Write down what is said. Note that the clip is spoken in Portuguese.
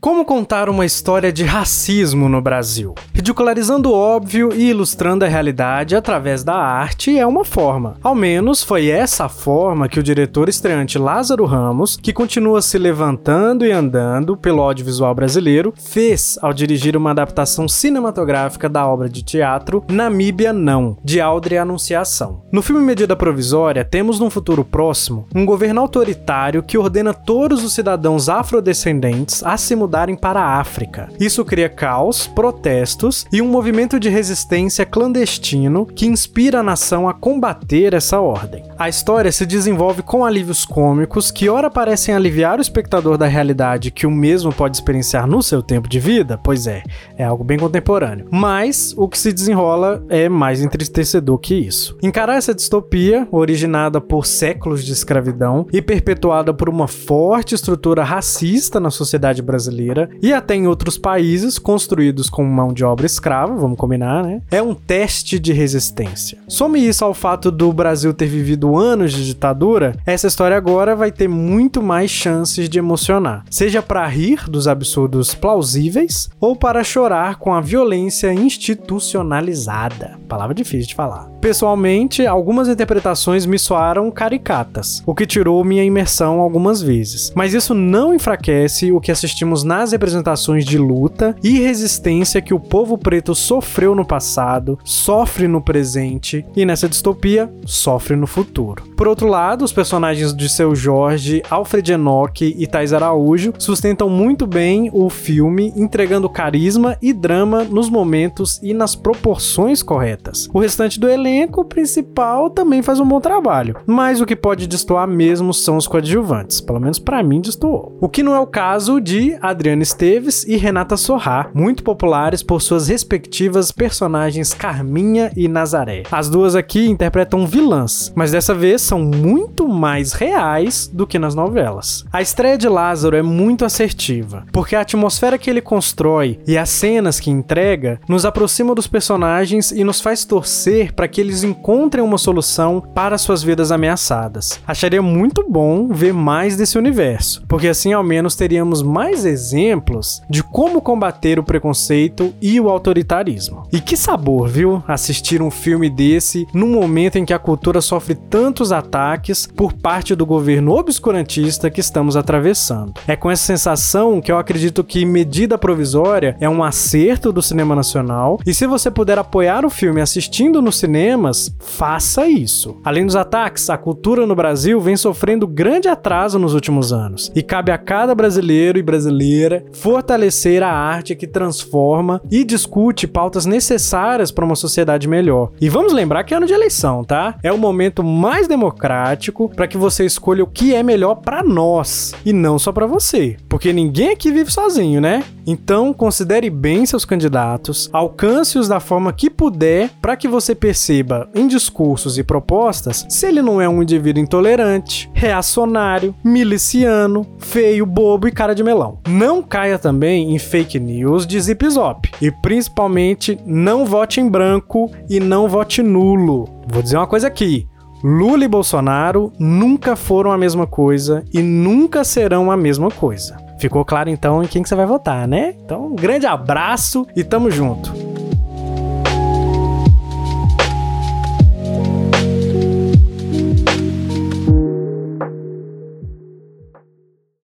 Como contar uma história de racismo no Brasil? Ridicularizando o óbvio e ilustrando a realidade através da arte é uma forma. Ao menos foi essa forma que o diretor estreante Lázaro Ramos, que continua se levantando e andando pelo audiovisual brasileiro, fez ao dirigir uma adaptação cinematográfica da obra de teatro Namíbia Não, de Audrey Anunciação. No filme Medida Provisória, temos num futuro próximo um governo autoritário que ordena todos os cidadãos afrodescendentes a se mudarem para a África. Isso cria caos, protestos e um movimento de resistência clandestino que inspira a nação a combater essa ordem. A história se desenvolve com alívios cômicos que ora parecem aliviar o espectador da realidade que o mesmo pode experienciar no seu tempo de vida, pois é, é algo bem contemporâneo. Mas o que se desenrola é mais entristecedor que isso. Encarar essa distopia, originada por séculos de escravidão e perpetuada por uma forte estrutura racista na sociedade brasileira, brasileira e até em outros países construídos com mão de obra escrava, vamos combinar, né? É um teste de resistência. Some isso ao fato do Brasil ter vivido anos de ditadura, essa história agora vai ter muito mais chances de emocionar, seja para rir dos absurdos plausíveis ou para chorar com a violência institucionalizada. Palavra difícil de falar. Pessoalmente, algumas interpretações me soaram caricatas, o que tirou minha imersão algumas vezes. Mas isso não enfraquece o que assistimos nas representações de luta e resistência que o povo preto sofreu no passado, sofre no presente e nessa distopia sofre no futuro. Por outro lado, os personagens de seu Jorge, Alfred Enoch e Thais Araújo sustentam muito bem o filme, entregando carisma e drama nos momentos e nas proporções corretas. O restante do elenco principal também faz um bom trabalho, mas o que pode destoar mesmo são os coadjuvantes, pelo menos para mim destoou. O que não é o caso de Adriana Esteves e Renata Sorrá, muito populares por suas respectivas personagens Carminha e Nazaré. As duas aqui interpretam vilãs, mas dessa vez são muito mais reais do que nas novelas. A estreia de Lázaro é muito assertiva, porque a atmosfera que ele constrói e as cenas que entrega nos aproximam dos personagens e nos faz torcer para que eles encontrem uma solução para suas vidas ameaçadas. Acharia muito bom ver mais desse universo, porque assim ao menos teríamos mais exemplos de como combater o preconceito e o autoritarismo. E que sabor, viu? Assistir um filme desse num momento em que a cultura sofre tantos ataques por parte do governo obscurantista que estamos atravessando. É com essa sensação que eu acredito que Medida Provisória é um acerto do cinema nacional, e se você puder apoiar o filme assistindo no cinema, cinemas, faça isso. Além dos ataques, a cultura no Brasil vem sofrendo grande atraso nos últimos anos, e cabe a cada brasileiro e brasileira fortalecer a arte que transforma e discute pautas necessárias para uma sociedade melhor. E vamos lembrar que é ano de eleição, tá? É o momento mais democrático para que você escolha o que é melhor para nós e não só para você, porque ninguém aqui vive sozinho, né? Então, considere bem seus candidatos, alcance-os da forma que puder para que você perceba em discursos e propostas se ele não é um indivíduo intolerante, reacionário, miliciano, feio, bobo e cara de melão. Não caia também em fake news de zip zop e principalmente não vote em branco e não vote nulo. Vou dizer uma coisa aqui. Lula e Bolsonaro nunca foram a mesma coisa e nunca serão a mesma coisa. Ficou claro então em quem que você vai votar, né? Então, um grande abraço e tamo junto.